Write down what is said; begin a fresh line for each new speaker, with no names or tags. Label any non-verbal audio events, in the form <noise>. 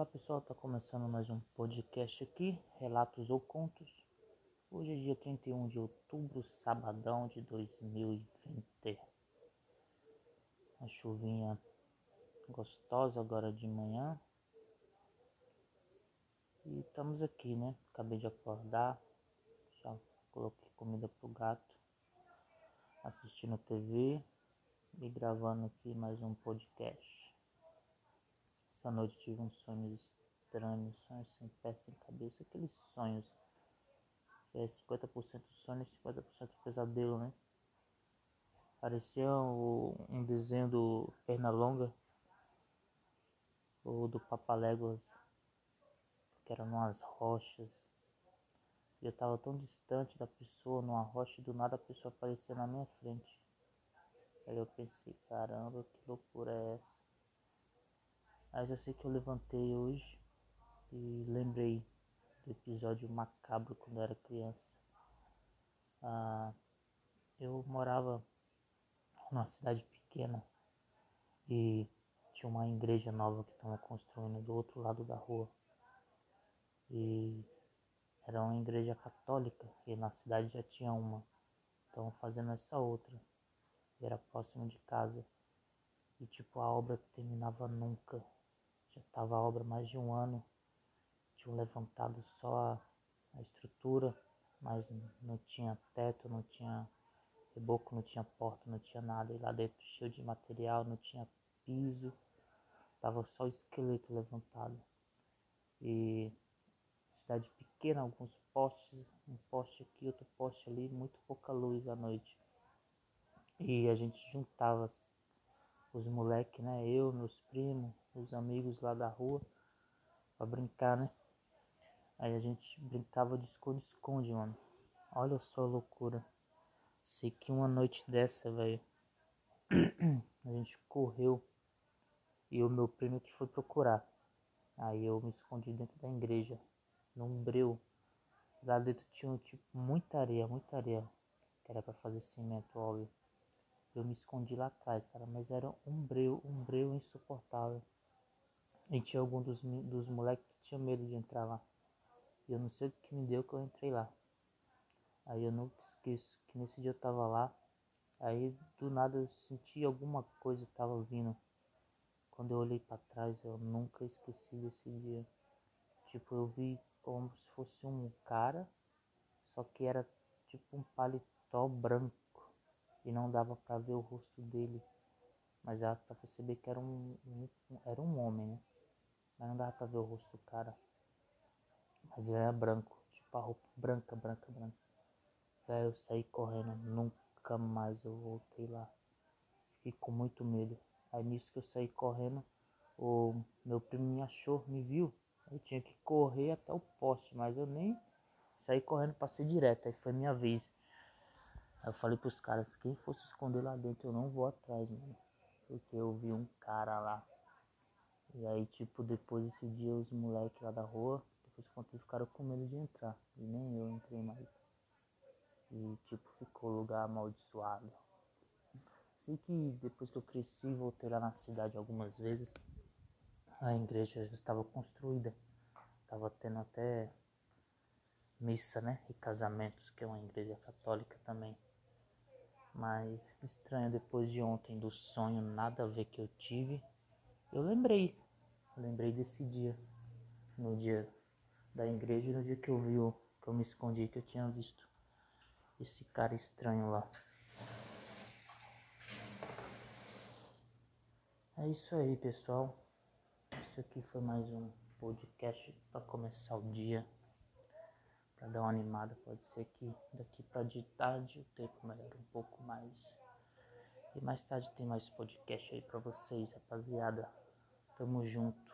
Olá pessoal, está começando mais um podcast aqui, Relatos ou Contos. Hoje é dia 31 de outubro, sabadão de 2020. Uma chuvinha gostosa agora de manhã. E estamos aqui, né? Acabei de acordar, já coloquei comida pro gato, assistindo TV e gravando aqui mais um podcast. Essa noite tive um sonho estranho, sonhos sem pé, sem cabeça, aqueles sonhos. É 50% sonho e 50% pesadelo, né? Parecia um desenho do Pernalonga ou do Papaléguas, que era numas rochas. E eu tava tão distante da pessoa, numa rocha, e do nada a pessoa aparecia na minha frente. Aí eu pensei, caramba, que loucura é essa? Mas eu sei que eu levantei hoje e lembrei do episódio macabro quando eu era criança. Ah, eu morava numa cidade pequena e tinha uma igreja nova que estava construindo do outro lado da rua. E era uma igreja católica e na cidade já tinha uma. Então fazendo essa outra. E era próximo de casa. E tipo a obra terminava nunca. Já estava a obra mais de um ano. Tinham levantado só a, a estrutura, mas não tinha teto, não tinha reboco, não tinha porta, não tinha nada. E lá dentro cheio de material, não tinha piso. Tava só o esqueleto levantado. E cidade pequena, alguns postes, um poste aqui, outro poste ali, muito pouca luz à noite. E a gente juntava os moleques, né? Eu, meus primos, os amigos lá da rua, pra brincar, né? Aí a gente brincava de esconde-esconde, mano. Olha só a loucura. Sei que uma noite dessa, velho, <clears throat> a gente correu e o meu primo que foi procurar. Aí eu me escondi dentro da igreja, num breu. Lá dentro tinha tipo muita areia, muita areia, que era para fazer cimento, óbvio. Eu me escondi lá atrás, cara, mas era um breu, um breu insuportável. E tinha algum dos, dos moleques que tinha medo de entrar lá. E eu não sei o que me deu que eu entrei lá. Aí eu nunca esqueço que nesse dia eu tava lá. Aí do nada eu senti alguma coisa tava vindo. Quando eu olhei para trás, eu nunca esqueci desse dia. Tipo, eu vi como se fosse um cara, só que era tipo um paletó branco e não dava para ver o rosto dele, mas dava para perceber que era um, um, era um homem, né? Mas não dava para ver o rosto do cara. Mas ele era branco, tipo a roupa branca, branca, branca. Velho, eu saí correndo, nunca mais eu voltei lá. Fiquei com muito medo. Aí nisso que eu saí correndo, o meu primo me achou, me viu. Eu tinha que correr até o poste, mas eu nem saí correndo, passei direto. Aí foi minha vez. Aí eu falei pros caras, quem fosse esconder lá dentro, eu não vou atrás, mano. Porque eu vi um cara lá. E aí, tipo, depois desse dia, os moleques lá da rua, depois que contei, ficaram com medo de entrar. E nem eu entrei mais. E, tipo, ficou lugar amaldiçoado. Sei que depois que eu cresci, voltei lá na cidade algumas vezes. A igreja já estava construída. Tava tendo até missa, né? E casamentos, que é uma igreja católica também. Mas estranho depois de ontem do sonho, nada a ver que eu tive. Eu lembrei, lembrei desse dia, no dia da igreja, no dia que eu vi, que eu me escondi, que eu tinha visto esse cara estranho lá. É isso aí, pessoal. Isso aqui foi mais um podcast para começar o dia para dar uma animada. Pode ser que daqui para de tarde o tempo melhore um pouco mais. E mais tarde tem mais podcast aí para vocês, rapaziada. Tamo junto.